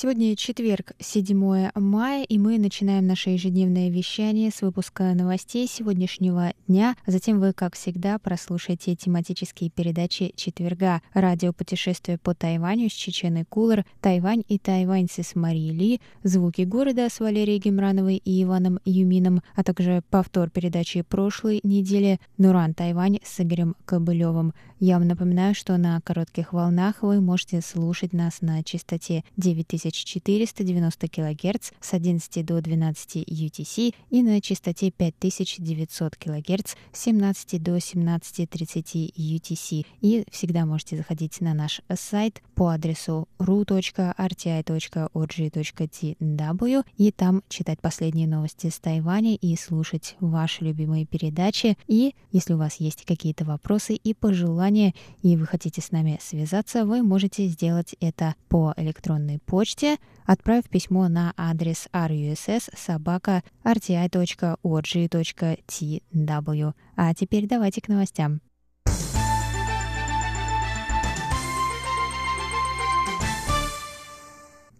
Сегодня четверг, 7 мая, и мы начинаем наше ежедневное вещание с выпуска новостей сегодняшнего дня. Затем вы, как всегда, прослушаете тематические передачи четверга. Радио «Путешествие по Тайваню» с Чеченой Кулер, «Тайвань и тайваньцы» с Марией Ли, «Звуки города» с Валерией Гемрановой и Иваном Юмином, а также повтор передачи прошлой недели «Нуран Тайвань» с Игорем Кобылевым. Я вам напоминаю, что на коротких волнах вы можете слушать нас на частоте 9490 кГц с 11 до 12 UTC и на частоте 5900 кГц с 17 до 17.30 UTC. И всегда можете заходить на наш сайт по адресу ru.rti.org.tw и там читать последние новости с Тайваня и слушать ваши любимые передачи. И если у вас есть какие-то вопросы и пожелания, и вы хотите с нами связаться, вы можете сделать это по электронной почте, отправив письмо на адрес russ.rti.org.tw. А теперь давайте к новостям.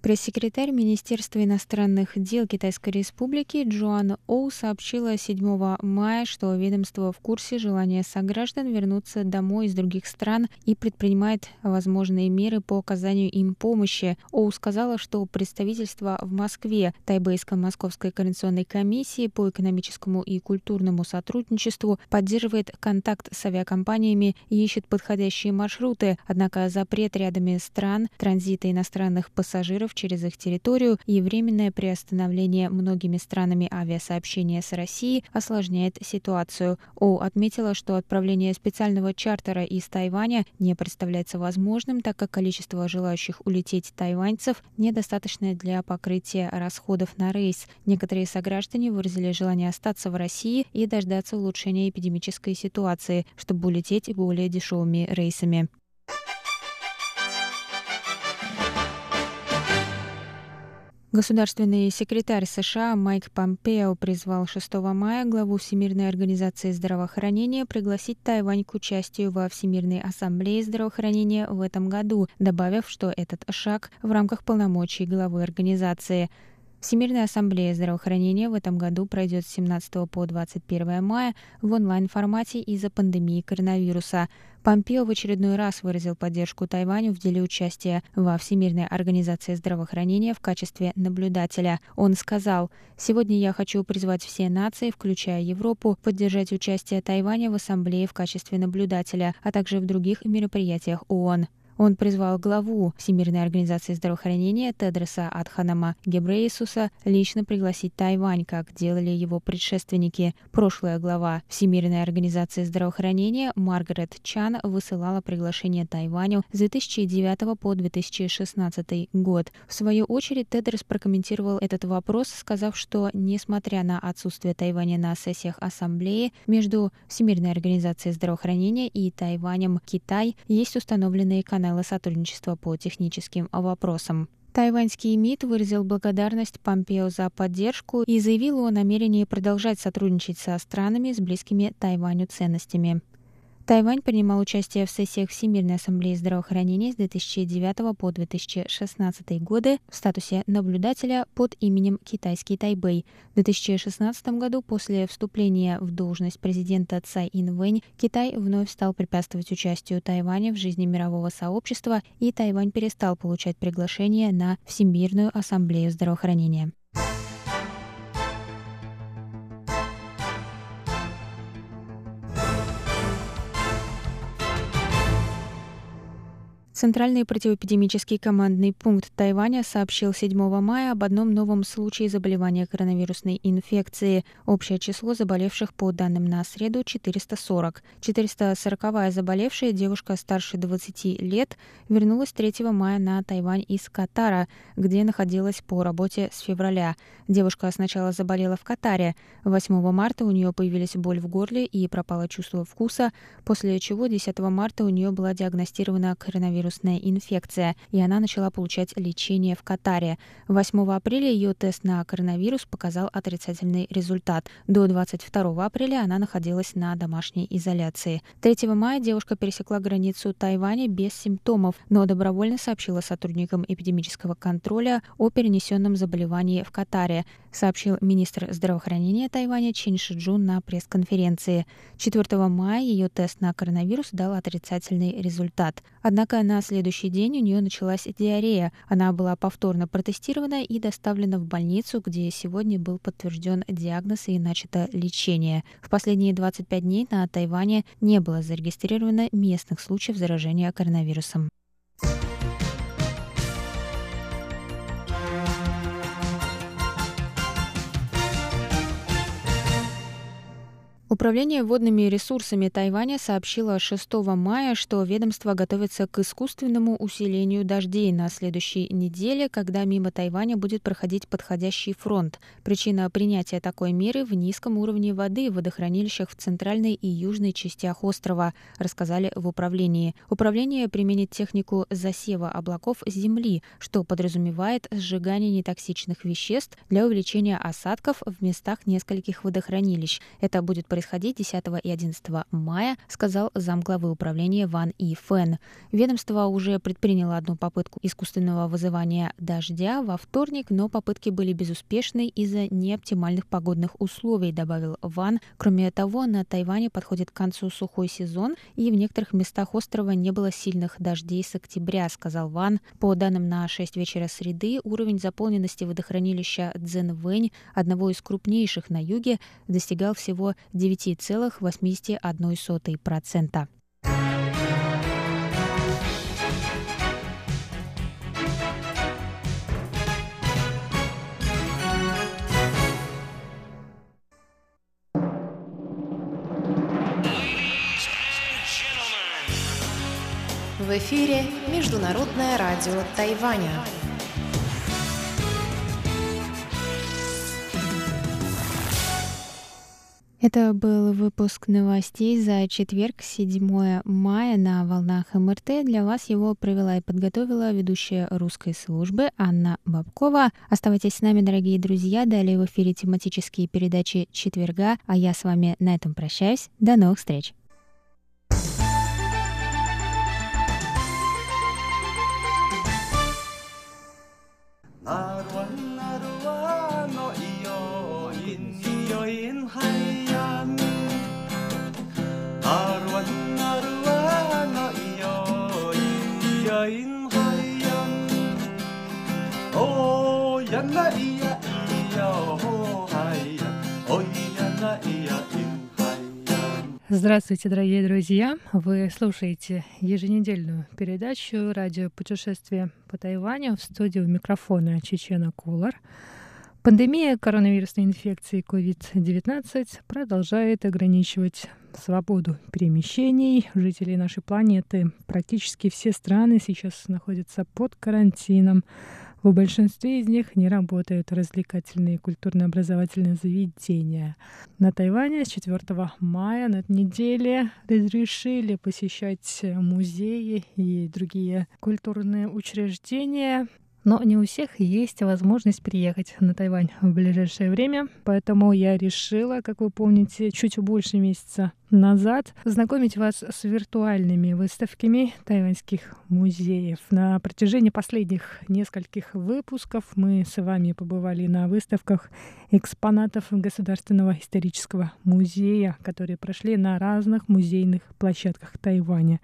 Пресс-секретарь Министерства иностранных дел Китайской Республики Джоан Оу сообщила 7 мая, что ведомство в курсе желания сограждан вернуться домой из других стран и предпринимает возможные меры по оказанию им помощи. Оу сказала, что представительство в Москве Тайбэйской Московской координационной комиссии по экономическому и культурному сотрудничеству поддерживает контакт с авиакомпаниями и ищет подходящие маршруты, однако запрет рядами стран транзита иностранных пассажиров через их территорию и временное приостановление многими странами авиасообщения с Россией осложняет ситуацию. О отметила, что отправление специального чартера из Тайваня не представляется возможным, так как количество желающих улететь тайваньцев недостаточное для покрытия расходов на рейс. Некоторые сограждане выразили желание остаться в России и дождаться улучшения эпидемической ситуации, чтобы улететь более дешевыми рейсами. Государственный секретарь США Майк Помпео призвал 6 мая главу Всемирной организации здравоохранения пригласить Тайвань к участию во Всемирной ассамблее здравоохранения в этом году, добавив, что этот шаг в рамках полномочий главы организации. Всемирная ассамблея здравоохранения в этом году пройдет с 17 по 21 мая в онлайн-формате из-за пандемии коронавируса. Помпео в очередной раз выразил поддержку Тайваню в деле участия во Всемирной организации здравоохранения в качестве наблюдателя. Он сказал, «Сегодня я хочу призвать все нации, включая Европу, поддержать участие Тайваня в ассамблее в качестве наблюдателя, а также в других мероприятиях ООН. Он призвал главу Всемирной организации здравоохранения Тедроса Адханама Гебрейсуса лично пригласить Тайвань, как делали его предшественники. Прошлая глава Всемирной организации здравоохранения Маргарет Чан высылала приглашение Тайваню с 2009 по 2016 год. В свою очередь Тедрос прокомментировал этот вопрос, сказав, что, несмотря на отсутствие Тайваня на сессиях Ассамблеи, между Всемирной организацией здравоохранения и Тайванем Китай есть установленные каналы канала сотрудничества по техническим вопросам. Тайваньский МИД выразил благодарность Помпео за поддержку и заявил о намерении продолжать сотрудничать со странами с близкими Тайваню ценностями. Тайвань принимал участие в сессиях Всемирной ассамблеи здравоохранения с 2009 по 2016 годы в статусе наблюдателя под именем Китайский Тайбэй. В 2016 году после вступления в должность президента Цай Инвэнь Китай вновь стал препятствовать участию Тайваня в жизни мирового сообщества, и Тайвань перестал получать приглашение на Всемирную ассамблею здравоохранения. Центральный противоэпидемический командный пункт Тайваня сообщил 7 мая об одном новом случае заболевания коронавирусной инфекции. Общее число заболевших по данным на среду 440. 440-я заболевшая девушка старше 20 лет вернулась 3 мая на Тайвань из Катара, где находилась по работе с февраля. Девушка сначала заболела в Катаре. 8 марта у нее появились боль в горле и пропало чувство вкуса, после чего 10 марта у нее была диагностирована коронавирус вирусная инфекция, и она начала получать лечение в Катаре. 8 апреля ее тест на коронавирус показал отрицательный результат. До 22 апреля она находилась на домашней изоляции. 3 мая девушка пересекла границу Тайваня без симптомов, но добровольно сообщила сотрудникам эпидемического контроля о перенесенном заболевании в Катаре, сообщил министр здравоохранения Тайваня Чин Шиджун на пресс-конференции. 4 мая ее тест на коронавирус дал отрицательный результат. Однако на следующий день у нее началась диарея. Она была повторно протестирована и доставлена в больницу, где сегодня был подтвержден диагноз и начато лечение. В последние 25 дней на Тайване не было зарегистрировано местных случаев заражения коронавирусом. Управление водными ресурсами Тайваня сообщило 6 мая, что ведомство готовится к искусственному усилению дождей на следующей неделе, когда мимо Тайваня будет проходить подходящий фронт. Причина принятия такой меры в низком уровне воды в водохранилищах в центральной и южной частях острова, рассказали в управлении. Управление применит технику засева облаков земли, что подразумевает сжигание нетоксичных веществ для увеличения осадков в местах нескольких водохранилищ. Это будет происходить 10 и 11 мая, сказал замглавы управления Ван И Фэн. Ведомство уже предприняло одну попытку искусственного вызывания дождя во вторник, но попытки были безуспешны из-за неоптимальных погодных условий, добавил Ван. Кроме того, на Тайване подходит к концу сухой сезон, и в некоторых местах острова не было сильных дождей с октября, сказал Ван. По данным на 6 вечера среды, уровень заполненности водохранилища Цзэнвэнь, одного из крупнейших на юге, достигал всего 9 9,81%. В эфире Международное радио Тайваня. Это был выпуск новостей за четверг, 7 мая на волнах МРТ. Для вас его провела и подготовила ведущая русской службы Анна Бабкова. Оставайтесь с нами, дорогие друзья. Далее в эфире тематические передачи четверга, а я с вами на этом прощаюсь. До новых встреч! Здравствуйте, дорогие друзья! Вы слушаете еженедельную передачу «Радио путешествия по Тайваню» в студии у микрофона Чечена Кулар. Пандемия коронавирусной инфекции COVID-19 продолжает ограничивать свободу перемещений жителей нашей планеты. Практически все страны сейчас находятся под карантином. В большинстве из них не работают развлекательные и культурно-образовательные заведения. На Тайване с 4 мая на этой неделе разрешили посещать музеи и другие культурные учреждения. Но не у всех есть возможность приехать на Тайвань в ближайшее время, поэтому я решила, как вы помните, чуть больше месяца назад знакомить вас с виртуальными выставками тайваньских музеев. На протяжении последних нескольких выпусков мы с вами побывали на выставках экспонатов Государственного исторического музея, которые прошли на разных музейных площадках Тайваня.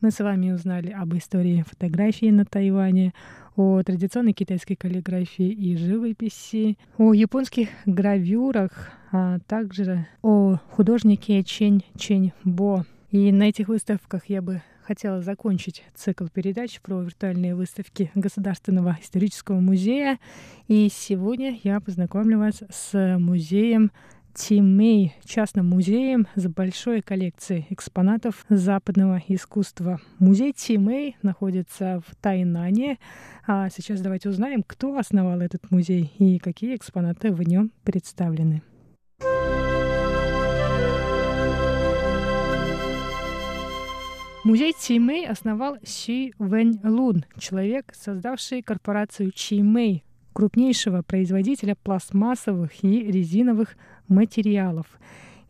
Мы с вами узнали об истории фотографии на Тайване, о традиционной китайской каллиграфии и живописи, о японских гравюрах, а также о художнике Чень Чень Бо. И на этих выставках я бы хотела закончить цикл передач про виртуальные выставки Государственного исторического музея. И сегодня я познакомлю вас с музеем Тимей, частным музеем с большой коллекцией экспонатов западного искусства. Музей Тимей находится в Тайнане. А сейчас давайте узнаем, кто основал этот музей и какие экспонаты в нем представлены. Музей Чимэй основал Си Вэнь Лун, человек, создавший корпорацию Чимэй, крупнейшего производителя пластмассовых и резиновых материалов.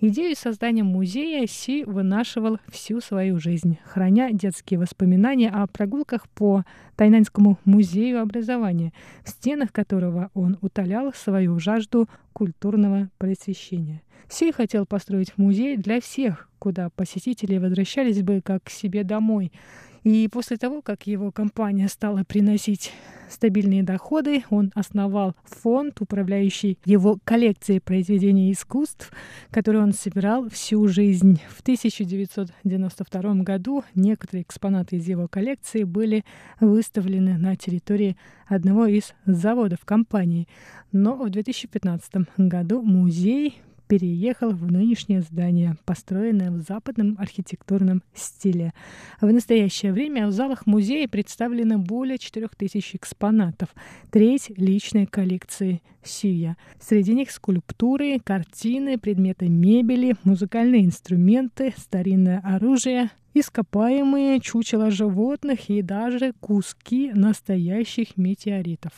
Идею создания музея Си вынашивал всю свою жизнь, храня детские воспоминания о прогулках по Тайнаньскому музею образования, в стенах которого он утолял свою жажду культурного просвещения. Си хотел построить музей для всех, куда посетители возвращались бы как к себе домой — и после того, как его компания стала приносить стабильные доходы, он основал фонд, управляющий его коллекцией произведений искусств, которые он собирал всю жизнь. В 1992 году некоторые экспонаты из его коллекции были выставлены на территории одного из заводов компании. Но в 2015 году музей переехал в нынешнее здание, построенное в западном архитектурном стиле. В настоящее время в залах музея представлено более 4000 экспонатов, треть личной коллекции Сия. Среди них скульптуры, картины, предметы мебели, музыкальные инструменты, старинное оружие, ископаемые чучела животных и даже куски настоящих метеоритов.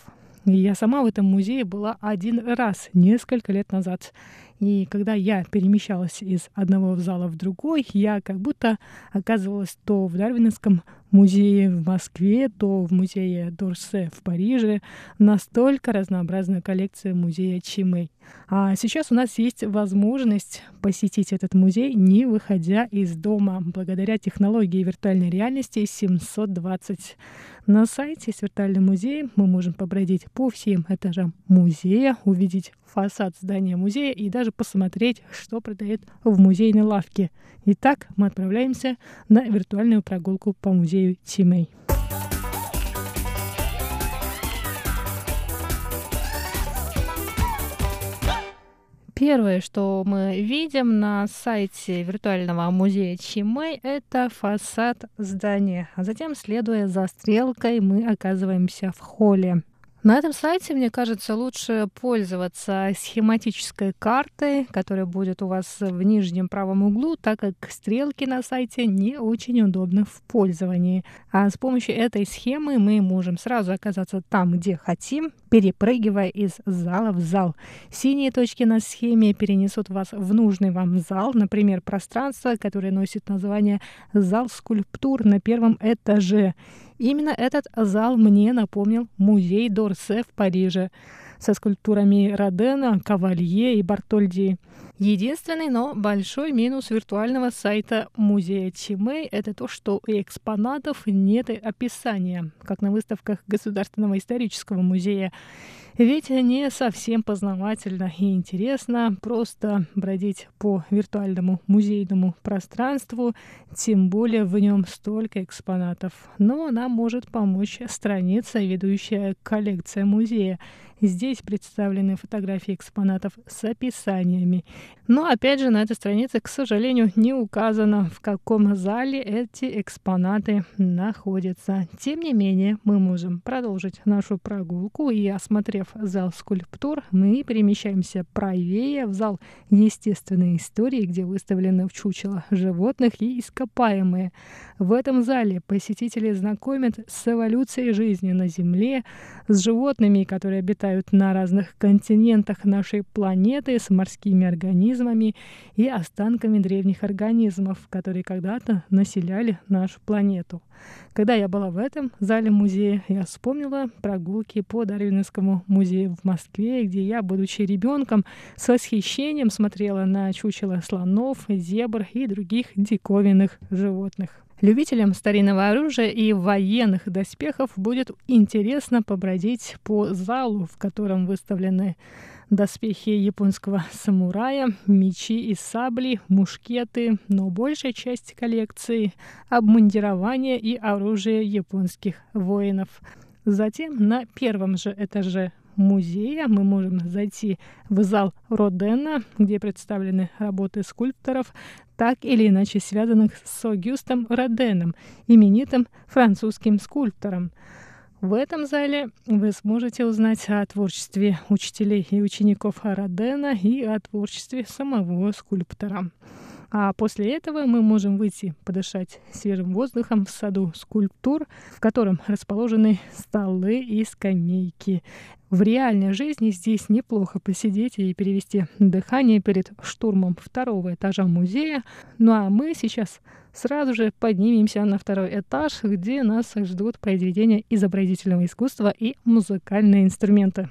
Я сама в этом музее была один раз, несколько лет назад. И когда я перемещалась из одного зала в другой, я как будто оказывалась то в Дарвиновском музее в Москве, то в музее Дорсе в Париже. Настолько разнообразная коллекция музея Чимэй. А сейчас у нас есть возможность посетить этот музей, не выходя из дома, благодаря технологии виртуальной реальности 720. На сайте с виртуальным музеем мы можем побродить по всем этажам музея, увидеть фасад здания музея и даже посмотреть, что продает в музейной лавке. Итак, мы отправляемся на виртуальную прогулку по музею Тимей. Первое, что мы видим на сайте виртуального музея Чимэй, это фасад здания. А затем, следуя за стрелкой, мы оказываемся в холле. На этом сайте, мне кажется, лучше пользоваться схематической картой, которая будет у вас в нижнем правом углу, так как стрелки на сайте не очень удобны в пользовании. А с помощью этой схемы мы можем сразу оказаться там, где хотим, перепрыгивая из зала в зал. Синие точки на схеме перенесут вас в нужный вам зал, например, пространство, которое носит название «Зал скульптур» на первом этаже. Именно этот зал мне напомнил музей Дорсе в Париже со скульптурами Родена, Кавалье и Бартольди. Единственный, но большой минус виртуального сайта музея Чимэй — это то, что у экспонатов нет описания, как на выставках Государственного исторического музея. Ведь не совсем познавательно и интересно просто бродить по виртуальному музейному пространству, тем более в нем столько экспонатов. Но нам может помочь страница, ведущая коллекция музея. Здесь представлены фотографии экспонатов с описаниями. Но опять же на этой странице, к сожалению, не указано, в каком зале эти экспонаты находятся. Тем не менее, мы можем продолжить нашу прогулку и, осмотрев зал скульптур, мы перемещаемся правее в зал естественной истории, где выставлены в чучело животных и ископаемые. В этом зале посетители знакомят с эволюцией жизни на Земле, с животными, которые обитают обитают на разных континентах нашей планеты с морскими организмами и останками древних организмов, которые когда-то населяли нашу планету. Когда я была в этом зале музея, я вспомнила прогулки по Дарвиновскому музею в Москве, где я, будучи ребенком, с восхищением смотрела на чучело слонов, зебр и других диковинных животных. Любителям старинного оружия и военных доспехов будет интересно побродить по залу, в котором выставлены доспехи японского самурая, мечи и сабли, мушкеты, но большая часть коллекции — обмундирование и оружие японских воинов. Затем на первом же этаже музея мы можем зайти в зал Родена, где представлены работы скульпторов, так или иначе связанных с Огюстом Роденом, именитым французским скульптором. В этом зале вы сможете узнать о творчестве учителей и учеников Родена и о творчестве самого скульптора. А после этого мы можем выйти подышать свежим воздухом в саду скульптур, в котором расположены столы и скамейки. В реальной жизни здесь неплохо посидеть и перевести дыхание перед штурмом второго этажа музея. Ну а мы сейчас сразу же поднимемся на второй этаж, где нас ждут произведения изобразительного искусства и музыкальные инструменты.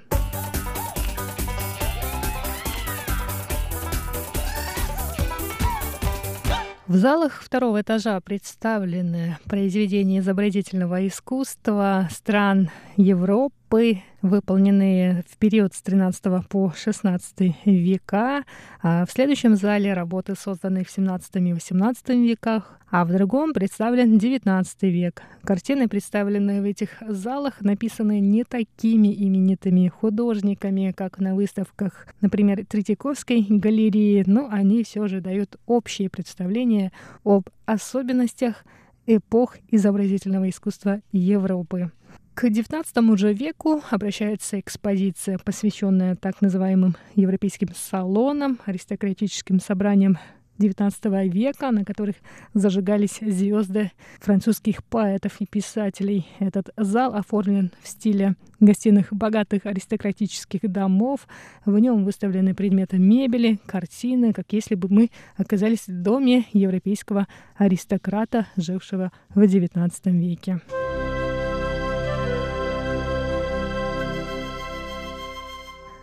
В залах второго этажа представлены произведения изобразительного искусства стран Европы, выполненные в период с 13 по 16 века. А в следующем зале работы, созданные в 17 и 18 веках, а в другом представлен 19 век. Картины, представленные в этих залах, написаны не такими именитыми художниками, как на выставках, например, Третьяковской галереи, но они все же дают общее представление об особенностях эпох изобразительного искусства Европы. К XIX же веку обращается экспозиция, посвященная так называемым европейским салонам, аристократическим собраниям XIX века, на которых зажигались звезды французских поэтов и писателей. Этот зал оформлен в стиле гостиных богатых аристократических домов. В нем выставлены предметы мебели, картины, как если бы мы оказались в доме европейского аристократа, жившего в XIX веке.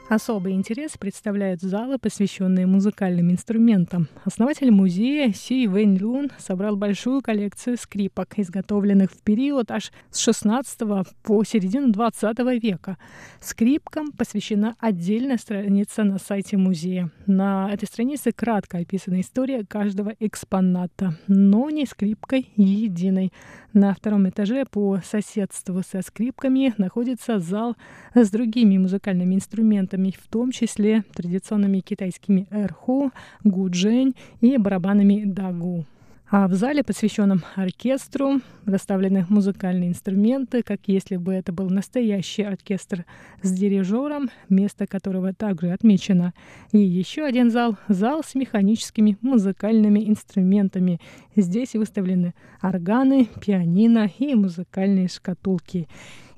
Особый интерес представляют залы, посвященные музыкальным инструментам. Основатель музея Си Вэнь Лун собрал большую коллекцию скрипок, изготовленных в период аж с 16 по середину 20 века. Скрипкам посвящена отдельная страница на сайте музея. На этой странице кратко описана история каждого экспоната, но не скрипкой единой. На втором этаже по соседству со скрипками находится зал с другими музыкальными инструментами, в том числе традиционными китайскими эрху, гуджень и барабанами дагу. А в зале, посвященном оркестру, расставлены музыкальные инструменты, как если бы это был настоящий оркестр с дирижером, место которого также отмечено. И еще один зал — зал с механическими музыкальными инструментами. Здесь выставлены органы, пианино и музыкальные шкатулки.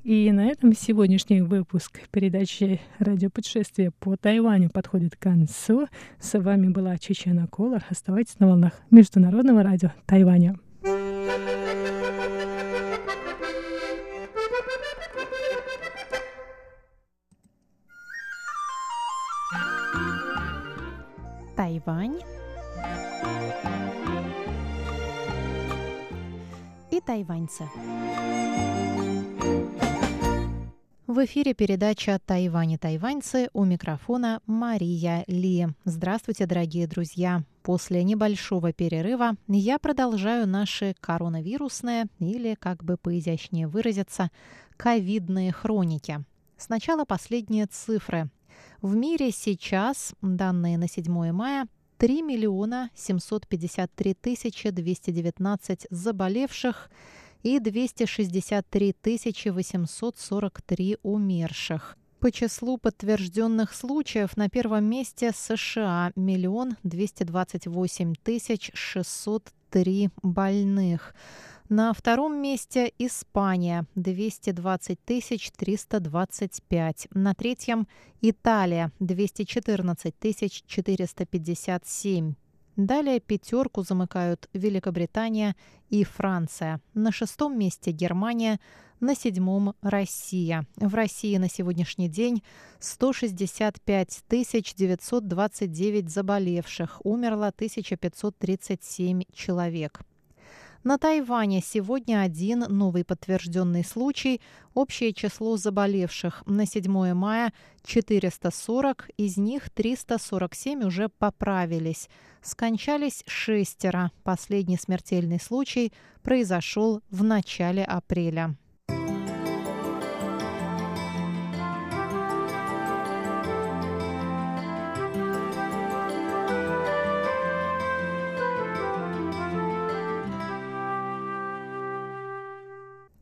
И на этом сегодняшний выпуск передачи «Радиопутешествие по Тайваню» подходит к концу. С вами была Чечена Колор. Оставайтесь на волнах Международного радио Тайваня. Тайвань и тайваньцы. В эфире передача «Тайвань и тайваньцы» у микрофона Мария Ли. Здравствуйте, дорогие друзья! После небольшого перерыва я продолжаю наши коронавирусные или, как бы поизящнее выразиться, ковидные хроники. Сначала последние цифры. В мире сейчас, данные на 7 мая, 3 миллиона 753 тысячи 219 заболевших – и 263 843 умерших. По числу подтвержденных случаев на первом месте США – миллион двести двадцать восемь тысяч шестьсот три больных. На втором месте Испания – 220 тысяч 325. На третьем – Италия – 214 тысяч 457. Далее пятерку замыкают Великобритания и Франция. На шестом месте Германия, на седьмом Россия. В России на сегодняшний день 165 929 заболевших, умерло 1537 человек. На Тайване сегодня один новый подтвержденный случай. Общее число заболевших на 7 мая 440, из них 347 уже поправились. Скончались шестеро. Последний смертельный случай произошел в начале апреля.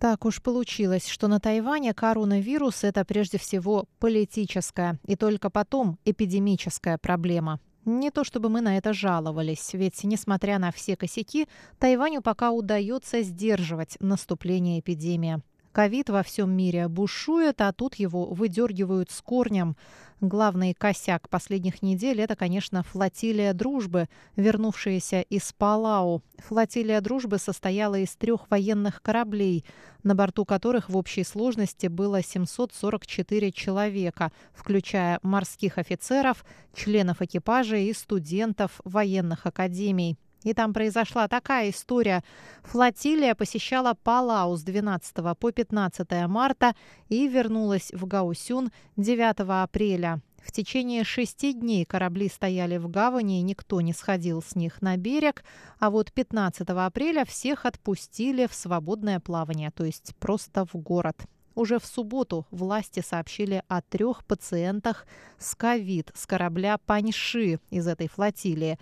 Так уж получилось, что на Тайване коронавирус – это прежде всего политическая и только потом эпидемическая проблема. Не то чтобы мы на это жаловались, ведь, несмотря на все косяки, Тайваню пока удается сдерживать наступление эпидемии. Ковид во всем мире бушует, а тут его выдергивают с корнем. Главный косяк последних недель – это, конечно, флотилия дружбы, вернувшаяся из Палау. Флотилия дружбы состояла из трех военных кораблей, на борту которых в общей сложности было 744 человека, включая морских офицеров, членов экипажа и студентов военных академий. И там произошла такая история. Флотилия посещала Палау с 12 по 15 марта и вернулась в Гаусюн 9 апреля. В течение шести дней корабли стояли в гавани, и никто не сходил с них на берег, а вот 15 апреля всех отпустили в свободное плавание, то есть просто в город. Уже в субботу власти сообщили о трех пациентах с ковид с корабля «Паньши» из этой флотилии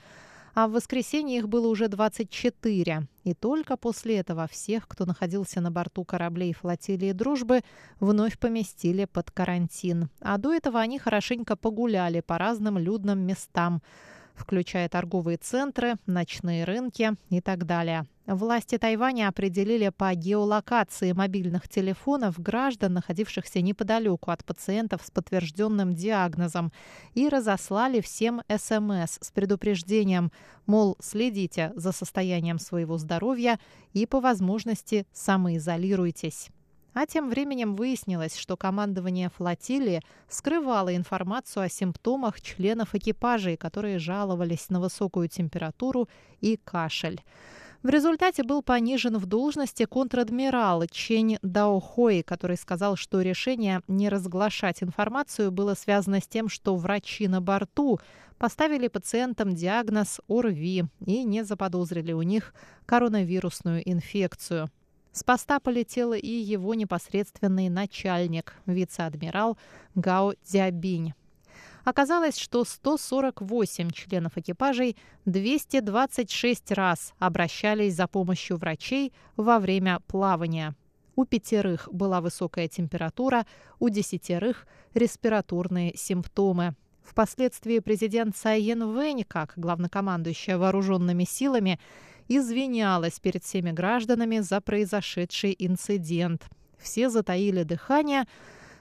а в воскресенье их было уже 24. И только после этого всех, кто находился на борту кораблей флотилии «Дружбы», вновь поместили под карантин. А до этого они хорошенько погуляли по разным людным местам – включая торговые центры, ночные рынки и так далее. Власти Тайваня определили по геолокации мобильных телефонов граждан, находившихся неподалеку от пациентов с подтвержденным диагнозом, и разослали всем СМС с предупреждением, мол, следите за состоянием своего здоровья и по возможности самоизолируйтесь. А тем временем выяснилось, что командование флотилии скрывало информацию о симптомах членов экипажей, которые жаловались на высокую температуру и кашель. В результате был понижен в должности контр-адмирал Чень Даохой, который сказал, что решение не разглашать информацию было связано с тем, что врачи на борту поставили пациентам диагноз ОРВИ и не заподозрили у них коронавирусную инфекцию. С поста полетел и его непосредственный начальник, вице-адмирал Гао Дзябинь. Оказалось, что 148 членов экипажей 226 раз обращались за помощью врачей во время плавания. У пятерых была высокая температура, у десятерых – респираторные симптомы. Впоследствии президент Цайен Вэнь, как главнокомандующая вооруженными силами, извинялась перед всеми гражданами за произошедший инцидент. Все затаили дыхание,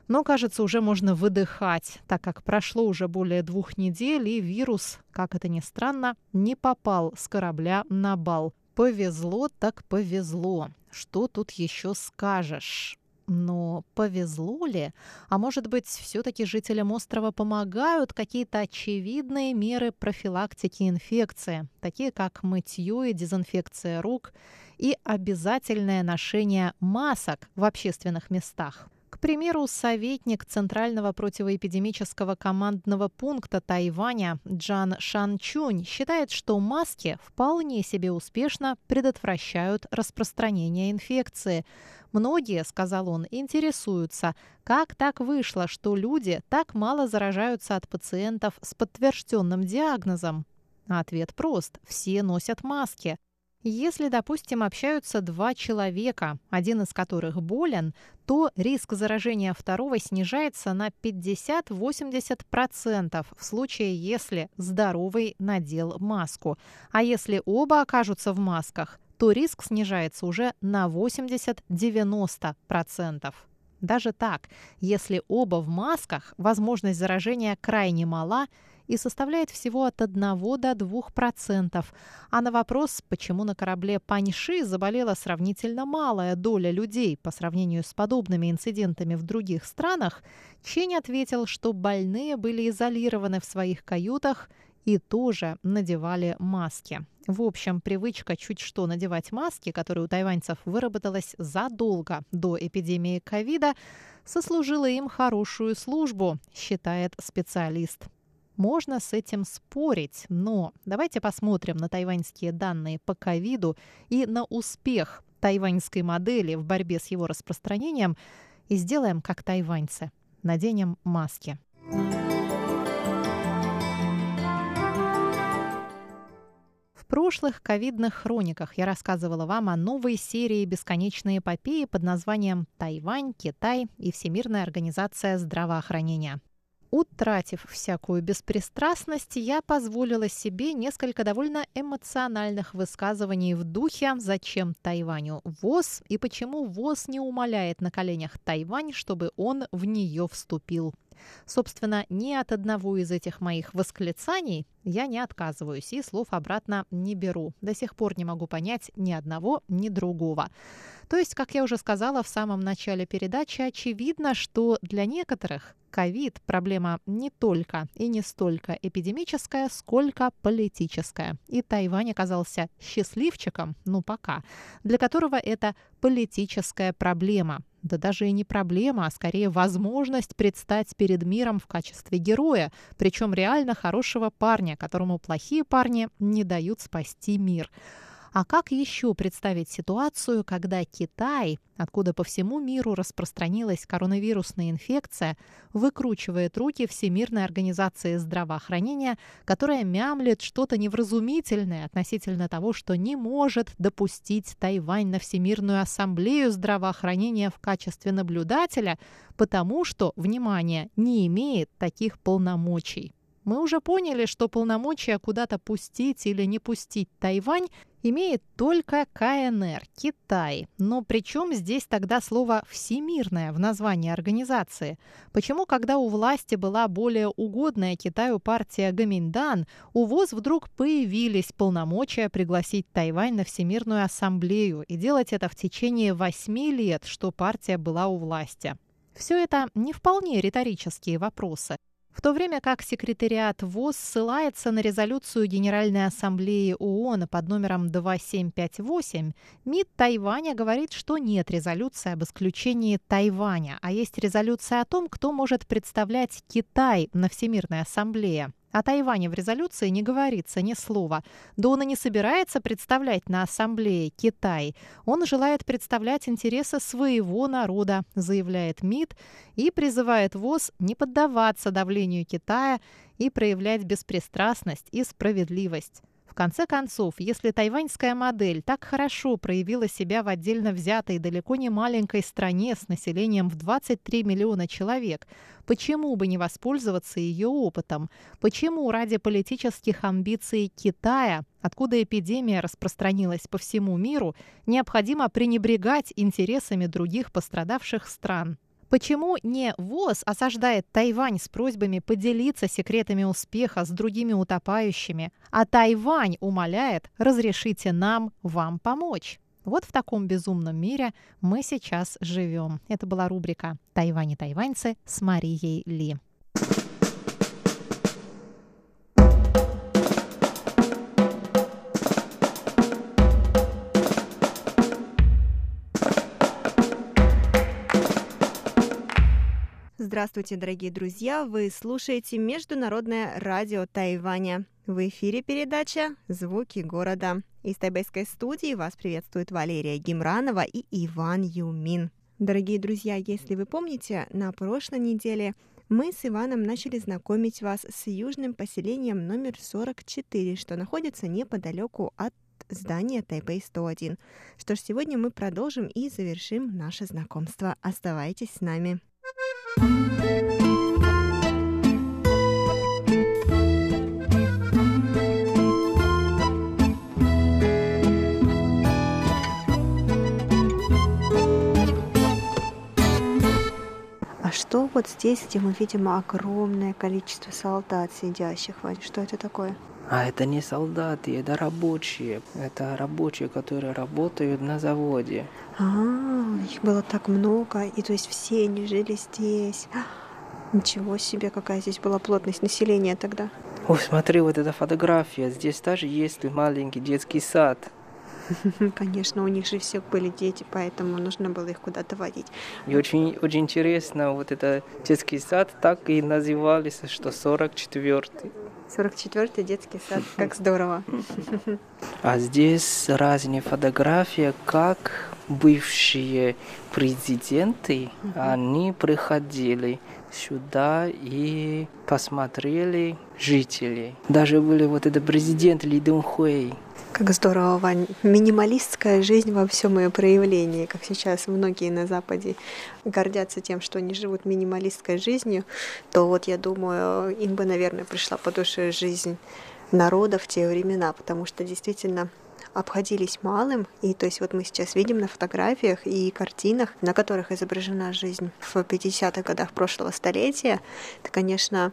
но, кажется, уже можно выдыхать, так как прошло уже более двух недель, и вирус, как это ни странно, не попал с корабля на бал. Повезло так повезло. Что тут еще скажешь? Но повезло ли? А может быть, все-таки жителям острова помогают какие-то очевидные меры профилактики инфекции, такие как мытье и дезинфекция рук и обязательное ношение масок в общественных местах? К примеру, советник Центрального противоэпидемического командного пункта Тайваня Джан Шанчунь считает, что маски вполне себе успешно предотвращают распространение инфекции. Многие, сказал он, интересуются, как так вышло, что люди так мало заражаются от пациентов с подтвержденным диагнозом. Ответ прост – все носят маски. Если, допустим, общаются два человека, один из которых болен, то риск заражения второго снижается на 50-80% в случае, если здоровый надел маску. А если оба окажутся в масках, то риск снижается уже на 80-90%. Даже так, если оба в масках, возможность заражения крайне мала – и составляет всего от 1 до 2%. А на вопрос, почему на корабле Паньши заболела сравнительно малая доля людей по сравнению с подобными инцидентами в других странах, Чень ответил, что больные были изолированы в своих каютах и тоже надевали маски. В общем, привычка чуть что надевать маски, которая у тайваньцев выработалась задолго до эпидемии ковида, сослужила им хорошую службу, считает специалист. Можно с этим спорить, но давайте посмотрим на тайваньские данные по ковиду и на успех тайваньской модели в борьбе с его распространением и сделаем как тайваньцы. Наденем маски. В прошлых ковидных хрониках я рассказывала вам о новой серии бесконечной эпопеи под названием «Тайвань, Китай и Всемирная организация здравоохранения». Утратив всякую беспристрастность, я позволила себе несколько довольно эмоциональных высказываний в духе «Зачем Тайваню ВОЗ?» и почему ВОЗ не умоляет на коленях Тайвань, чтобы он в нее вступил. Собственно, ни от одного из этих моих восклицаний я не отказываюсь и слов обратно не беру. До сих пор не могу понять ни одного, ни другого. То есть, как я уже сказала в самом начале передачи, очевидно, что для некоторых ковид – проблема не только и не столько эпидемическая, сколько политическая. И Тайвань оказался счастливчиком, ну пока, для которого это политическая проблема. Да даже и не проблема, а скорее возможность предстать перед миром в качестве героя, причем реально хорошего парня, которому плохие парни не дают спасти мир. А как еще представить ситуацию, когда Китай, откуда по всему миру распространилась коронавирусная инфекция, выкручивает руки Всемирной организации здравоохранения, которая мямлет что-то невразумительное относительно того, что не может допустить Тайвань на Всемирную ассамблею здравоохранения в качестве наблюдателя, потому что, внимание, не имеет таких полномочий. Мы уже поняли, что полномочия куда-то пустить или не пустить Тайвань имеет только КНР, Китай. Но при чем здесь тогда слово «всемирное» в названии организации? Почему, когда у власти была более угодная Китаю партия Гаминдан, у ВОЗ вдруг появились полномочия пригласить Тайвань на Всемирную ассамблею и делать это в течение восьми лет, что партия была у власти? Все это не вполне риторические вопросы. В то время как секретариат ВОЗ ссылается на резолюцию Генеральной Ассамблеи ООН под номером 2758, МИД Тайваня говорит, что нет резолюции об исключении Тайваня, а есть резолюция о том, кто может представлять Китай на Всемирной Ассамблее. О Тайване в резолюции не говорится ни слова. Да он и не собирается представлять на Ассамблее Китай. Он желает представлять интересы своего народа, заявляет МИД, и призывает ВОЗ не поддаваться давлению Китая и проявлять беспристрастность и справедливость. В конце концов, если тайваньская модель так хорошо проявила себя в отдельно взятой далеко не маленькой стране с населением в 23 миллиона человек, почему бы не воспользоваться ее опытом? Почему ради политических амбиций Китая, откуда эпидемия распространилась по всему миру, необходимо пренебрегать интересами других пострадавших стран? Почему не ВОЗ осаждает Тайвань с просьбами поделиться секретами успеха с другими утопающими, а Тайвань умоляет «разрешите нам вам помочь»? Вот в таком безумном мире мы сейчас живем. Это была рубрика «Тайвань и тайваньцы» с Марией Ли. Здравствуйте, дорогие друзья! Вы слушаете Международное радио Тайваня. В эфире передача «Звуки города». Из тайбэйской студии вас приветствует Валерия Гимранова и Иван Юмин. Дорогие друзья, если вы помните, на прошлой неделе мы с Иваном начали знакомить вас с южным поселением номер 44, что находится неподалеку от здания Тайбэй 101. Что ж, сегодня мы продолжим и завершим наше знакомство. Оставайтесь с нами. А что вот здесь, где мы видим огромное количество солдат сидящих, Вань, что это такое? А это не солдаты, это рабочие. Это рабочие, которые работают на заводе. А, их было так много, и то есть все они жили здесь. Ничего себе, какая здесь была плотность населения тогда. О, смотри, вот эта фотография. Здесь даже есть маленький детский сад. Конечно, у них же все были дети, поэтому нужно было их куда-то водить. И очень, очень интересно, вот этот детский сад так и назывались, что 44-й. 44-й детский сад, как здорово. А здесь разные фотографии, как бывшие президенты, они приходили сюда и посмотрели жителей. Даже были вот этот президент Ли Дун Хуэй. Как здорово, Вань. Минималистская жизнь во всем ее проявлении, как сейчас многие на Западе гордятся тем, что они живут минималистской жизнью, то вот я думаю, им бы, наверное, пришла по душе жизнь народа в те времена, потому что действительно обходились малым. И то есть вот мы сейчас видим на фотографиях и картинах, на которых изображена жизнь в 50-х годах прошлого столетия. Это, конечно,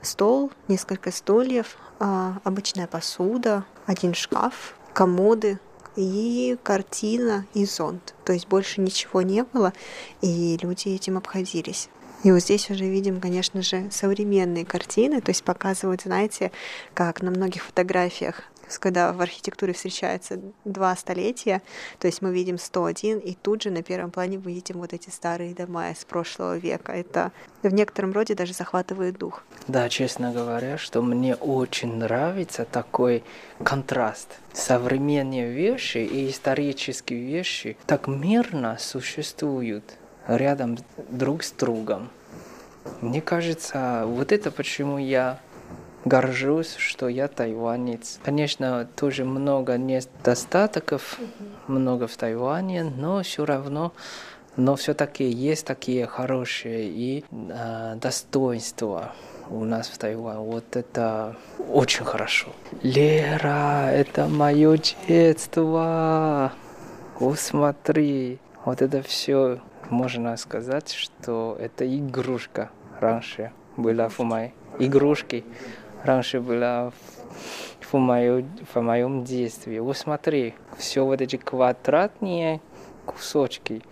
стол, несколько стульев, а, обычная посуда, один шкаф, комоды, и картина, и зонт. То есть больше ничего не было, и люди этим обходились. И вот здесь уже видим, конечно же, современные картины, то есть показывают, знаете, как на многих фотографиях когда в архитектуре встречаются два столетия, то есть мы видим 101, и тут же на первом плане мы видим вот эти старые дома из прошлого века. Это в некотором роде даже захватывает дух. Да, честно говоря, что мне очень нравится такой контраст. Современные вещи и исторические вещи так мирно существуют рядом друг с другом. Мне кажется, вот это почему я горжусь, что я тайванец. Конечно, тоже много недостатков, много в Тайване, но все равно но все-таки есть такие хорошие и э, достоинства у нас в Тайване. Вот это очень хорошо. Лера, это мое детство. О, смотри, вот это все можно сказать, что это игрушка раньше была в моей игрушке раньше была в, в, мою, в моем детстве. Вот смотри, все вот эти квадратные кусочки.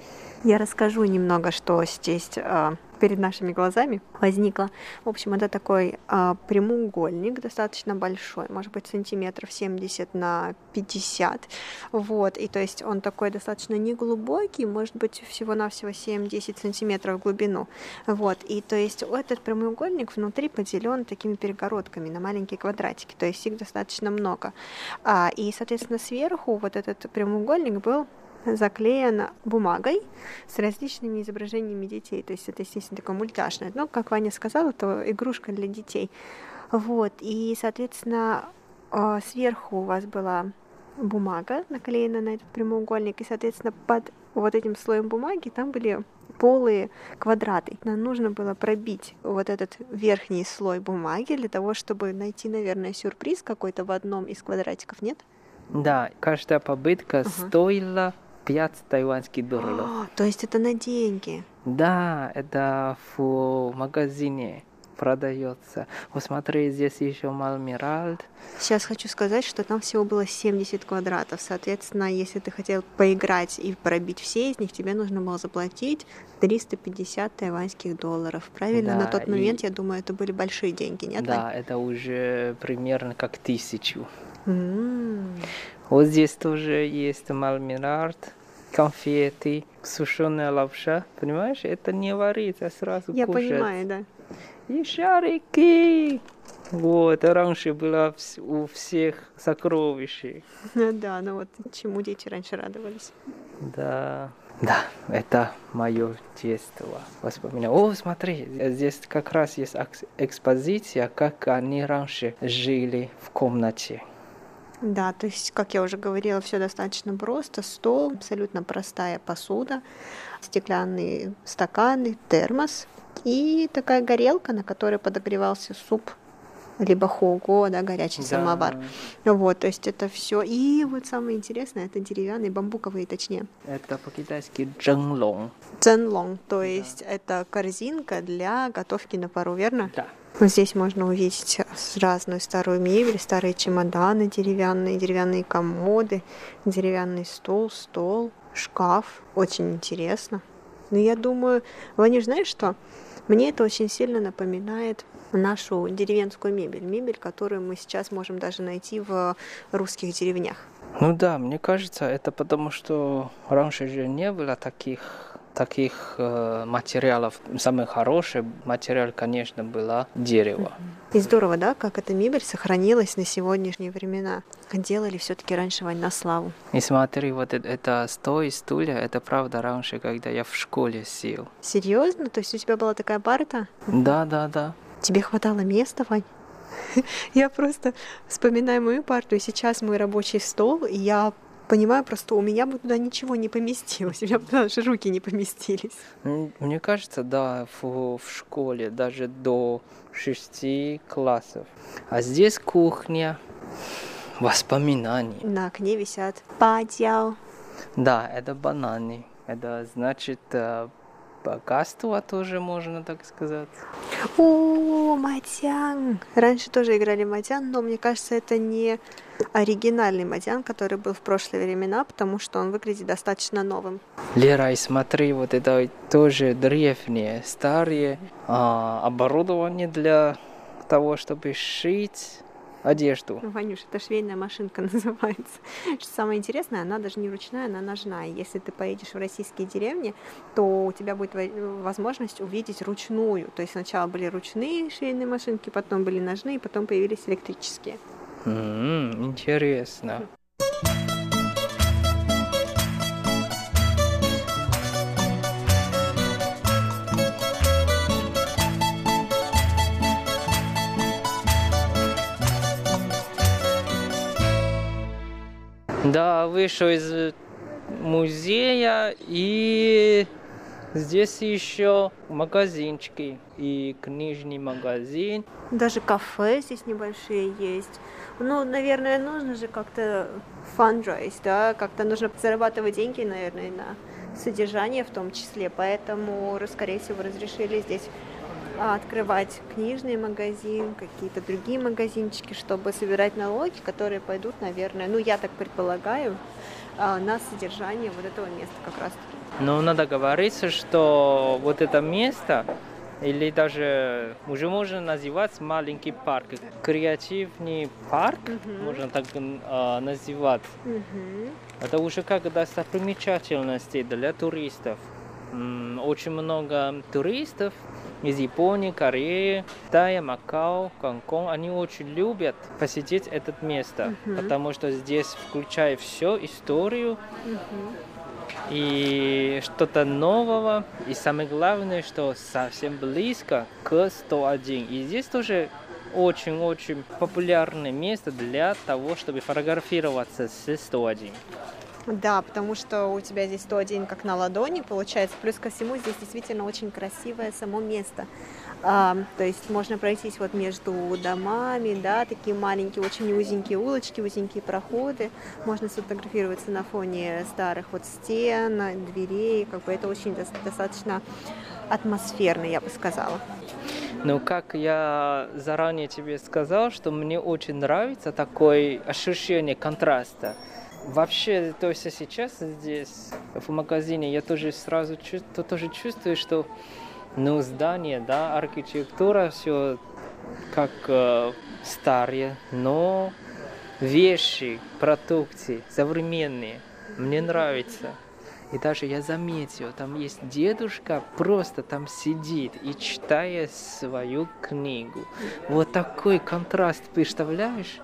Я расскажу немного, что здесь а, перед нашими глазами возникла. В общем, это такой а, прямоугольник, достаточно большой, может быть, сантиметров 70 на 50. Вот, и то есть он такой достаточно неглубокий, может быть, всего-навсего 7-10 сантиметров в глубину. Вот, и то есть этот прямоугольник внутри поделен такими перегородками на маленькие квадратики, то есть их достаточно много. А, и, соответственно, сверху вот этот прямоугольник был заклеена бумагой с различными изображениями детей. То есть это, естественно, такое мультяшное. Но, как Ваня сказала, это игрушка для детей. Вот. И, соответственно, а, сверху у вас была бумага наклеена на этот прямоугольник, и, соответственно, под вот этим слоем бумаги там были полые квадраты. Нам нужно было пробить вот этот верхний слой бумаги для того, чтобы найти, наверное, сюрприз какой-то в одном из квадратиков, нет? Да, каждая попытка uh стоила 5 тайваньских долларов. О, то есть это на деньги? Да, это в магазине продается. Вот смотри, здесь еще Малмиральд. Сейчас хочу сказать, что там всего было 70 квадратов. Соответственно, если ты хотел поиграть и пробить все из них, тебе нужно было заплатить 350 тайваньских долларов. Правильно? Да, На тот момент, и... я думаю, это были большие деньги, нет? Да, это уже примерно как тысячу. Mm. Вот здесь тоже есть Малмирард, конфеты, сушеная лапша. Понимаешь, это не варится, сразу Я кушать. понимаю, да. И шарики. Вот, раньше было у всех сокровища. Да, ну вот чему дети раньше радовались. Да. Да, это мое детство. Воспоминания. О, смотри, здесь как раз есть экспозиция, как они раньше жили в комнате. Да, то есть, как я уже говорила, все достаточно просто. Стол, абсолютно простая посуда, стеклянные стаканы, термос и такая горелка, на которой подогревался суп либо хого, да, горячий да. самовар. Вот, то есть это все. И вот самое интересное, это деревянные, бамбуковые, точнее. Это по-китайски дженлонг. Дженлонг, то есть да. это корзинка для готовки на пару, верно? Да. Вот здесь можно увидеть разную старую мебель, старые чемоданы деревянные, деревянные комоды, деревянный стол, стол, шкаф. Очень интересно. Но я думаю, Ваня, знаешь что? Мне это очень сильно напоминает нашу деревенскую мебель, мебель, которую мы сейчас можем даже найти в русских деревнях. Ну да, мне кажется, это потому, что раньше же не было таких таких э, материалов. Самый хороший материал, конечно, было дерево. И здорово, да, как эта мебель сохранилась на сегодняшние времена. Делали все-таки раньше Вань на славу. И смотри, вот это, это стой стулья, это правда раньше, когда я в школе сел. Серьезно? То есть у тебя была такая парта? Да, да, да. Тебе хватало места, Вань? Я просто вспоминаю мою парту, и сейчас мой рабочий стол, и я понимаю просто, у меня бы туда ничего не поместилось, у меня бы даже руки не поместились. Мне кажется, да, в, в школе даже до шести классов. А здесь кухня, воспоминаний. На окне висят падял. Да, это бананы. Это значит э, богатство тоже можно так сказать. О, Матян! Раньше тоже играли Матян, но мне кажется, это не оригинальный Матян, который был в прошлые времена, потому что он выглядит достаточно новым. Лера, и смотри, вот это тоже древнее, старое а, оборудование для того, чтобы шить одежду. Ну, Ванюш, это швейная машинка называется. Что самое интересное, она даже не ручная, она ножная. Если ты поедешь в российские деревни, то у тебя будет возможность увидеть ручную. То есть сначала были ручные швейные машинки, потом были ножные, потом появились электрические. Mm, интересно. Да, вышел из музея и здесь еще магазинчики и книжный магазин. Даже кафе здесь небольшие есть. Ну, наверное, нужно же как-то fundraise, да, как-то нужно зарабатывать деньги, наверное, на содержание в том числе, поэтому, скорее всего, разрешили здесь открывать книжный магазин, какие-то другие магазинчики, чтобы собирать налоги, которые пойдут, наверное, ну я так предполагаю, а, на содержание вот этого места как раз таки. Ну, надо говорить, что вот это место, или даже уже можно называть маленький парк, креативный парк, uh-huh. можно так э, называть. Uh-huh. Это уже как достопримечательности для туристов. Очень много туристов из Японии, Кореи, Китая, Макао, Гонконг, они очень любят посетить это место, uh-huh. потому что здесь включает все историю uh-huh. и что-то нового, и самое главное, что совсем близко к 101. И здесь тоже очень-очень популярное место для того, чтобы фотографироваться с 101. Да, потому что у тебя здесь 101 как на ладони получается. Плюс ко всему здесь действительно очень красивое само место. А, то есть можно пройтись вот между домами, да, такие маленькие, очень узенькие улочки, узенькие проходы. Можно сфотографироваться на фоне старых вот стен, дверей. Как бы это очень достаточно атмосферно, я бы сказала. Ну, как я заранее тебе сказал, что мне очень нравится такое ощущение контраста. Вообще, то есть сейчас здесь, в магазине, я тоже сразу чувствую, тоже чувствую, что ну, здание, да, архитектура, все как э, старые, но вещи, продукты современные. Мне нравится. И даже я заметил, там есть дедушка, просто там сидит и читает свою книгу. Вот такой контраст, представляешь?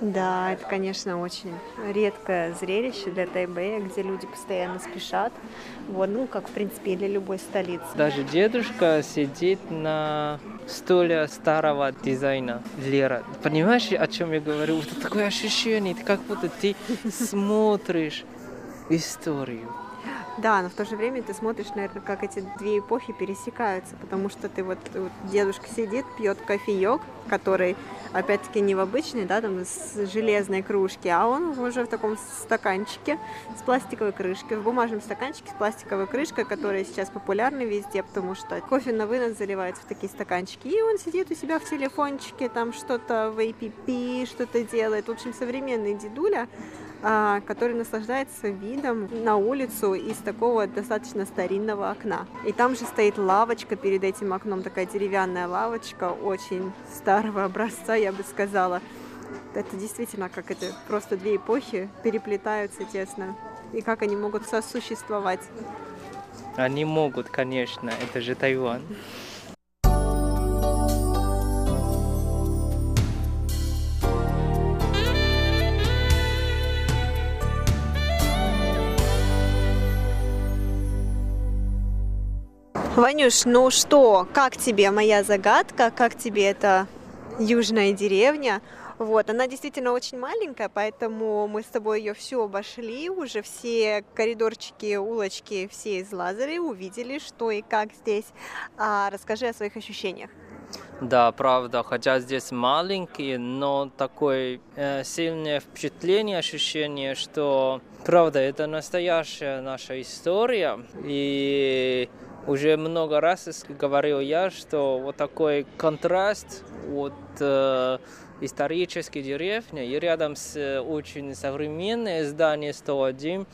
Да, это, конечно, очень редкое зрелище для Тайбэя, где люди постоянно спешат. Вот, ну, как, в принципе, для любой столицы. Даже дедушка сидит на столе старого дизайна Лера. Понимаешь, о чем я говорю? Вот такое ощущение, как будто ты смотришь историю. Да, но в то же время ты смотришь, наверное, как эти две эпохи пересекаются, потому что ты вот, вот дедушка сидит, пьет кофеек, который, опять-таки, не в обычной, да, там, с железной кружки, а он уже в таком стаканчике с пластиковой крышкой, в бумажном стаканчике с пластиковой крышкой, которая сейчас популярна везде, потому что кофе на вынос заливается в такие стаканчики, и он сидит у себя в телефончике, там что-то в APP, что-то делает. В общем, современный дедуля, который наслаждается видом на улицу из такого достаточно старинного окна. И там же стоит лавочка перед этим окном, такая деревянная лавочка, очень старого образца, я бы сказала. Это действительно как это просто две эпохи переплетаются тесно. И как они могут сосуществовать. Они могут, конечно, это же Тайвань. Ванюш, ну что, как тебе моя загадка, как тебе эта южная деревня? Вот, она действительно очень маленькая, поэтому мы с тобой ее все обошли, уже все коридорчики, улочки все излазали, увидели, что и как здесь. А, расскажи о своих ощущениях. Да, правда, хотя здесь маленький, но такое э, сильное впечатление, ощущение, что правда это настоящая наша история и уже много раз говорил я, что вот такой контраст от э, исторической деревни и рядом с э, очень современное здание 101,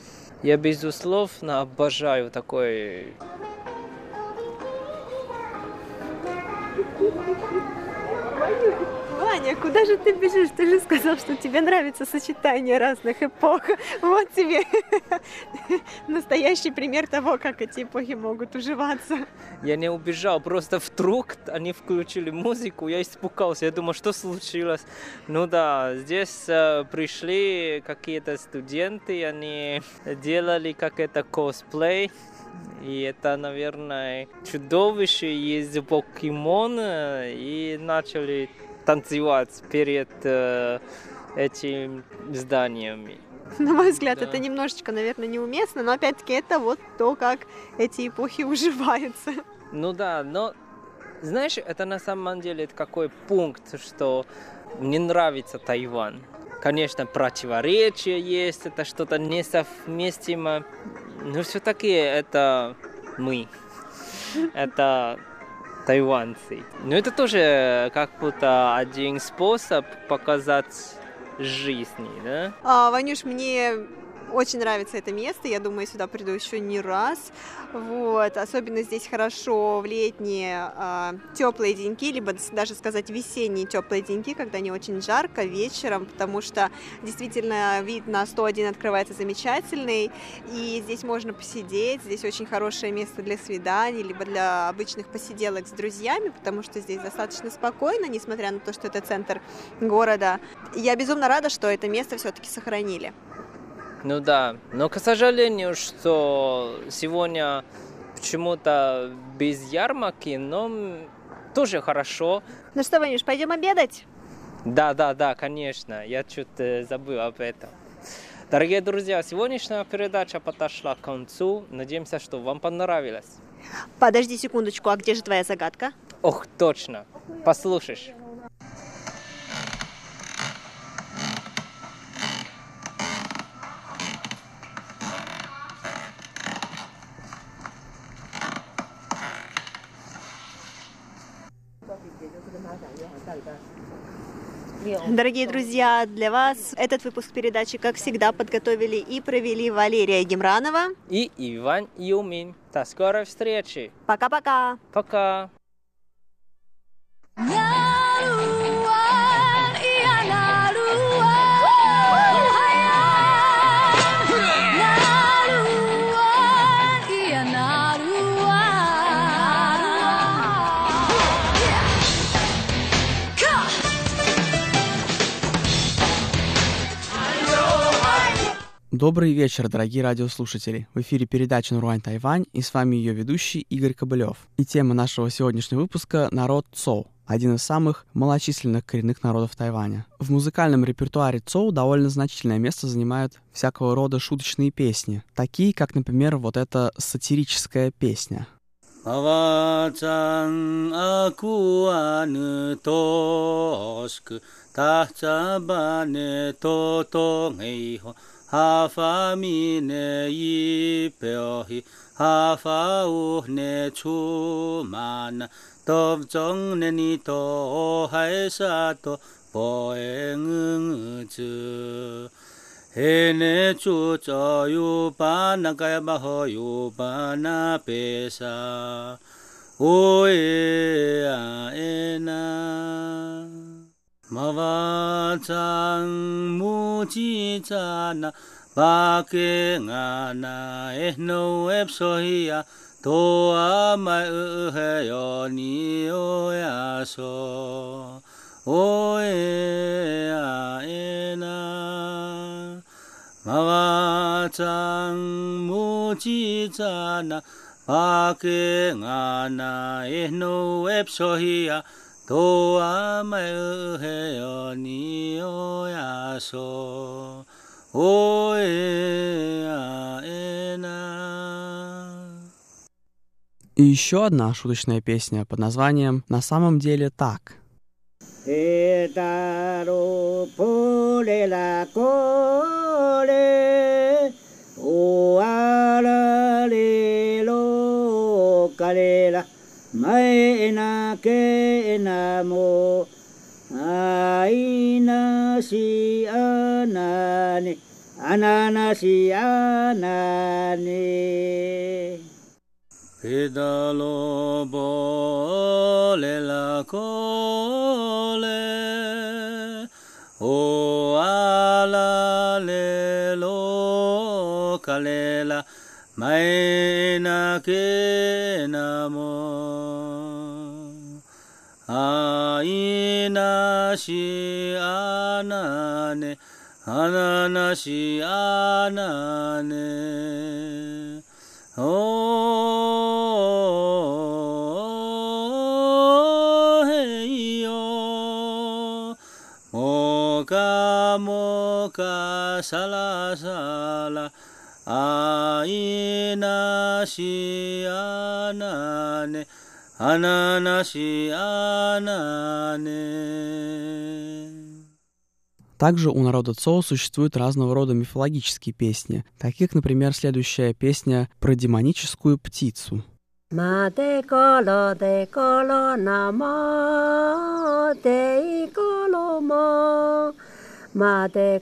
я безусловно обожаю такой Ваня, куда же ты бежишь? Ты же сказал, что тебе нравится сочетание разных эпох. Вот тебе настоящий пример того, как эти эпохи могут уживаться. Я не убежал, просто вдруг они включили музыку, я испугался, я думал, что случилось. Ну да, здесь э, пришли какие-то студенты, они делали как это косплей, и это, наверное, чудовище из покемона, и начали танцевать перед э, этим зданиями. На мой взгляд, да. это немножечко, наверное, неуместно, но опять-таки это вот то, как эти эпохи уживаются. Ну да, но знаешь, это на самом деле какой пункт, что мне нравится Тайвань. Конечно, противоречия есть, это что-то несовместимо, но все-таки это мы. Это тайваньцы. Но это тоже как будто один способ показать жизни, да? А, Ванюш, мне очень нравится это место, я думаю, сюда приду еще не раз. Вот. Особенно здесь хорошо в летние э, теплые деньки, либо даже сказать весенние теплые деньки, когда не очень жарко вечером, потому что действительно вид на 101 открывается замечательный, и здесь можно посидеть, здесь очень хорошее место для свиданий, либо для обычных посиделок с друзьями, потому что здесь достаточно спокойно, несмотря на то, что это центр города. я безумно рада, что это место все-таки сохранили. Ну да, но, к сожалению, что сегодня почему-то без ярмарки, но тоже хорошо. Ну что, Ванюш, пойдем обедать? Да, да, да, конечно. Я что-то забыл об этом. Дорогие друзья, сегодняшняя передача подошла к концу. Надеемся, что вам понравилось. Подожди секундочку, а где же твоя загадка? Ох, точно. Послушаешь. Дорогие друзья, для вас этот выпуск передачи, как всегда, подготовили и провели Валерия Гемранова и Иван Юмин. До скорой встречи. Пока-пока. Пока. -пока. Добрый вечер, дорогие радиослушатели. В эфире передача «Нурвань Тайвань» и с вами ее ведущий Игорь Кобылев. И тема нашего сегодняшнего выпуска — народ Цоу, один из самых малочисленных коренных народов Тайваня. В музыкальном репертуаре Цоу довольно значительное место занимают всякого рода шуточные песни, такие как, например, вот эта сатирическая песня. ha fa mi ne yi pe hafamine ipeohi hafaune chumana tovchong neni to haisato poengngzu hene chu cho yupana kaya baho yupana pesa oe a ena 摩诃萨摩诃萨那巴格那那耶诺耶娑耶呀哆阿玛耶哟尼哟呀娑哦耶呀耶那摩诃萨摩诃萨那巴格那那耶诺耶娑耶呀。To a mai u he yo ni o ya so o e a e na И еще одна шуточная песня под названием «На самом деле так». lo Maena ke namo Aina si anani Ananasi anani Pedalo bole la cole O ala le lo calela Maena ke namo いなしあなね、あななしあなね。おおへいよ。もかもかさらさら。あいなしあなね。Также у народа Цоу существуют разного рода мифологические песни, таких, например, следующая песня про демоническую птицу. Mate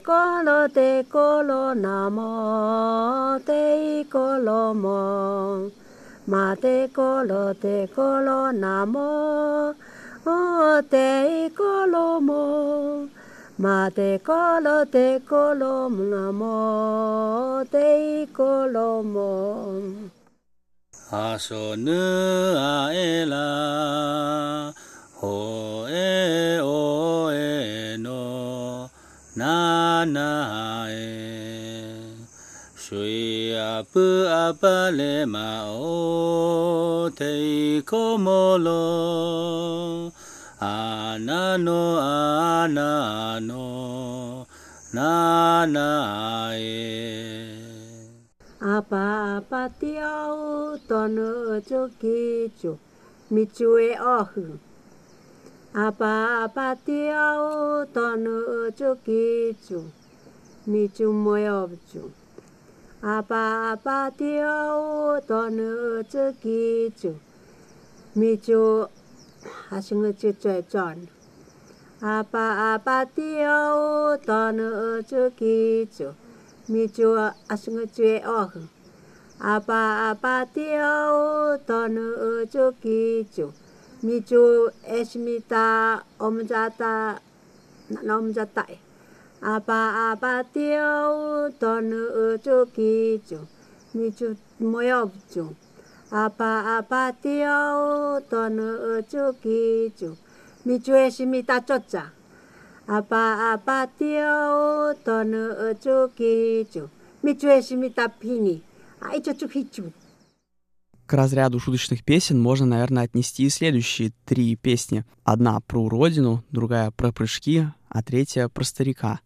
kolo te kolo namo te kolo mo 嘛德咕噜得咕噜，那么得咕噜么？嘛德咕噜得咕噜，那么得咕噜么？阿索那阿耶拉，哦耶哦耶诺，那那耶。pu a pa le ma o te ko mo lo ana no ana no na na e apa apa ti au tonu chu ki chu mi chu e o hu apa apa ti au tonu chu ki chu mi chu mo yo chu 아바 아바 디아오 더느 즈기주 미주 하싱의 지죄전. 아바 아바 디아오 더느 즈기주 미주 하싱의 죄어 아바 아바 디아오 더느 즈기주 미주 에스미다 엄자다 넘자다 chuki chu michu hasinga chu choi chon Apa apa tiau tonu chuki chu mi chu asunga chue oh apa apa tiao tonu chu ki chu mi chu esmita omjata nomjata apa apa tiao tonu chu ki chu mi chu moyob chu apa apa tiao tonu chu ki chu mi chu esmita chocha apa apa tiao tonu chuki chu мичуэшими тапини а и чучухичу К разряду шуточных песен можно, наверное, отнести и следующие три песни. Одна про родину, другая про прыжки, а третья про старика.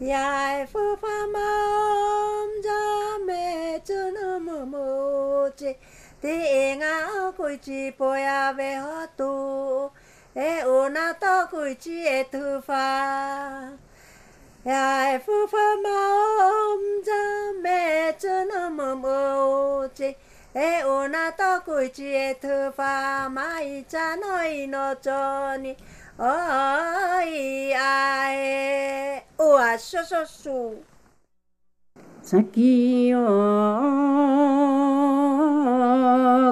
Yai phu pha mâm ja me chun mu mu chi. Ti nga kui chi po ya ve ho tu. E u na to kui chi e tu pha. Yai phu pha mâm mẹ me chun mu mu chi. E u na to kui chi e tu pha. Mai cha noi no cho ni. Ôi, ai. 哦，叔叔叔，撒起哟，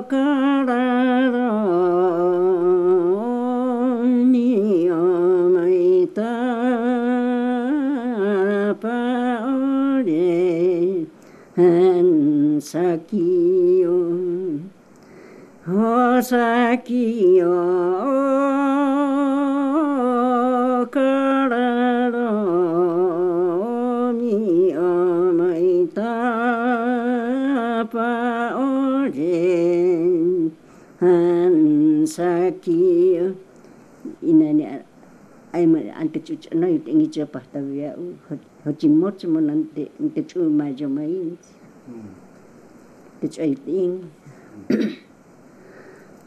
卡拉米哟，美达巴哦嘞，哎，撒起哟，哦，撒起哟，卡拉。han saki ina ni ai ma ante chu chu no ite ngi chapa ta via ho chi mo chu mo nan te ante chu ma jo ma in te chu ai ting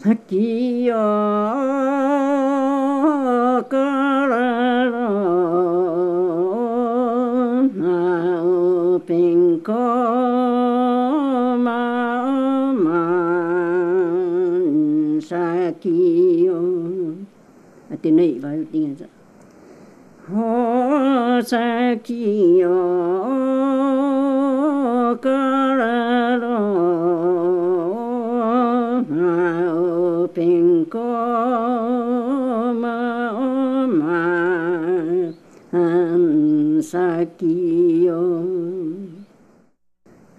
saki yo kararon ha ping ko ってねばよって言うんだ。宝石をからのまおぺんこまおまんさきよ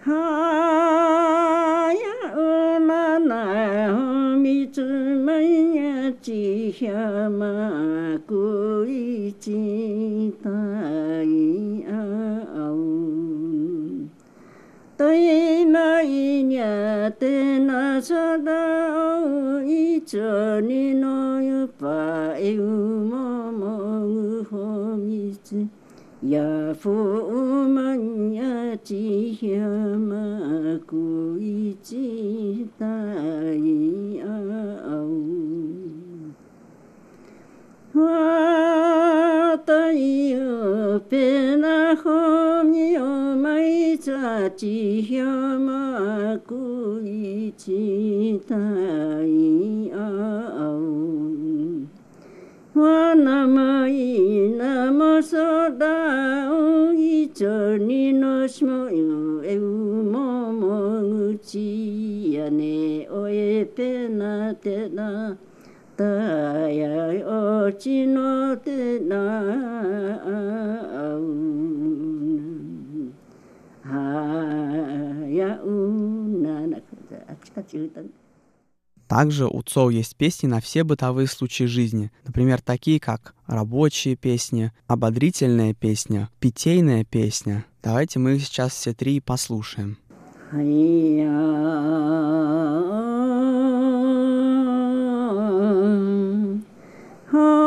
ha ya na na mi chu mai 吉祥嘛，归真大义啊！对那一年，对那啥的，一着你那有把有妈妈有好日子，也父母也吉祥嘛，归真大义啊！Watayu pena homyo maitsa chihyo maku ichitai au. Wanamai namo soda o icho ni no shimoyo eu momo guchi yane o e pena te na. Также у ЦОУ есть песни на все бытовые случаи жизни, например, такие как рабочие песни, ободрительная песня, питейная песня. Давайте мы сейчас все три послушаем. Huh?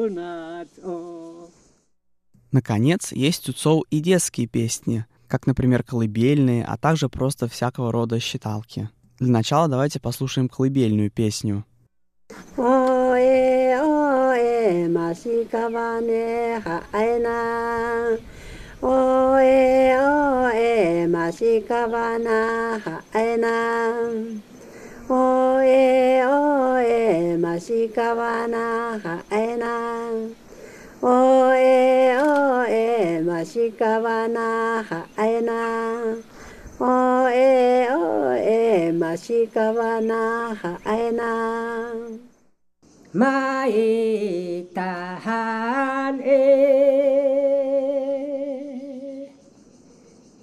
Na cho Наконец, есть у Цоу и детские песни, как, например, колыбельные, а также просто всякого рода считалки. Для начала давайте послушаем колыбельную песню. おえおえましかばねはえな。おえおえましかばなはえな。おえおえましかばなはえな。おえおえましかばなはえな。おえおえましかわなはえな。まいたはね。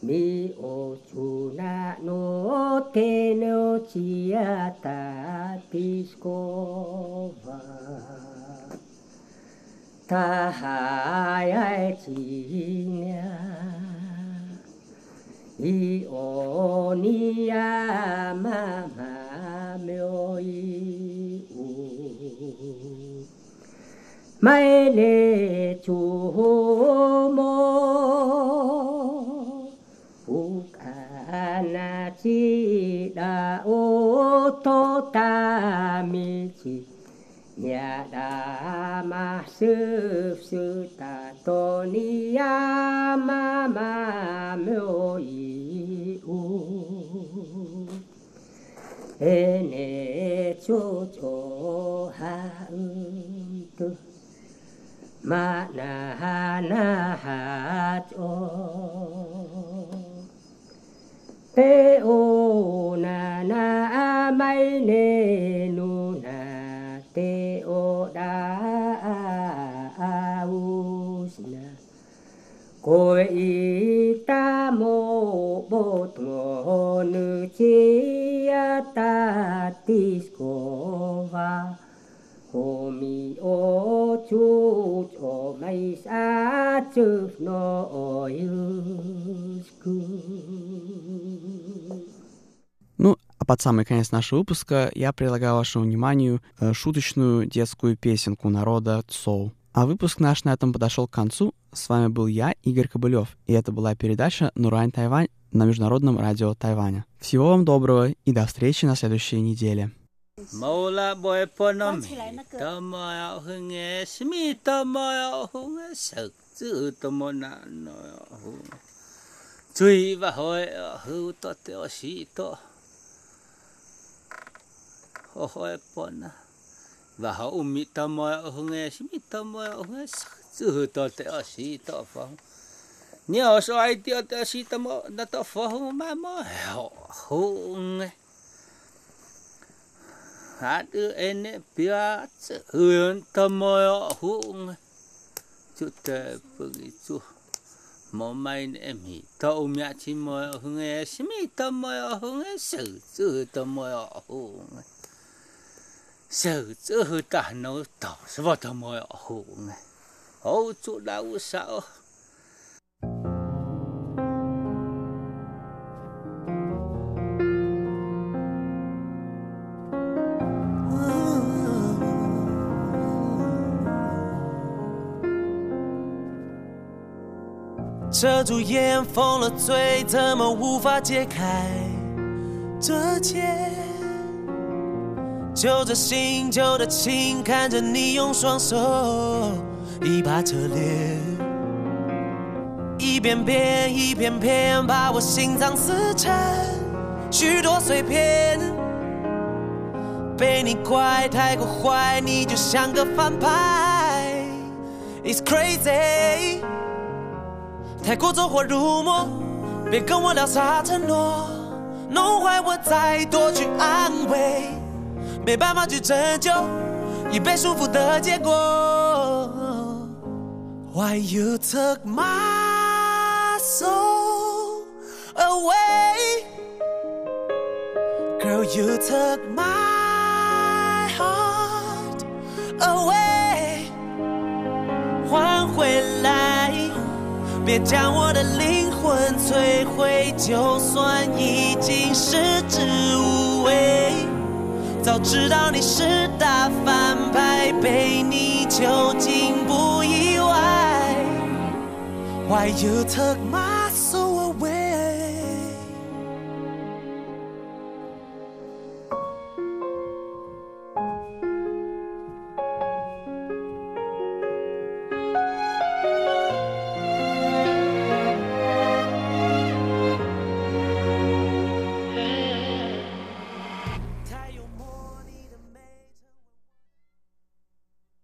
みおつなのてのちやたピスコバたはやちにゃ。 이오니야 마마묘이우. 마에네 조모 우카나지라오토타미지. Ya da ma sư sư ta tô ni ya ma ma mô y u e ne cho cho ha um tu ma na ha na ha cho pe o na na mai ne ko i ta mo bo to nu chi ta tis ko va ko mi o yu Ну, а под самый конец нашего выпуска я предлагаю вашему вниманию э, шуточную детскую песенку народа Цоу. А выпуск наш на этом подошел к концу. С вами был я, Игорь Кобылев, и это была передача «Нурань Тайвань» на Международном радио Тайваня. Всего вам доброго и до встречи на следующей неделе. Maula boy hunge smi hunge tomo na no chui to si to và họ ôm mít tâm mà ông nghe xí mít tâm mà ông nghe sự hư tờ tệ ở xí tờ phong nhớ họ sao ai tiêu tờ xí tâm mà đã tờ phong mà mà họ hùng nghe. Hát ư em nè bia sự hư tâm mà họ hùng chú tệ bừng chú, mò mai nè mì tàu mẹ chỉ mò ông nghe xí mít tâm mà ông nghe sự sự tâm mà họ hùng nghe. 手这和大脑倒是把他妈要红哎，好做那无少。遮住眼，封了嘴，怎么无法解开这结？揪着心，揪着情，看着你用双手一把扯裂，一遍遍，一片片，把我心脏撕成许多碎片。被你怪太过坏，你就像个反派，It's crazy。太过走火入魔，别跟我聊啥承诺，弄坏我再多去安慰，没办法去拯救已被束缚的结果。Why you took my soul away, girl, you took my heart away，还回来，别将我的灵魂摧毁，就算已经食之无味。早知道你是大反派，被你囚禁不意外。Why you took my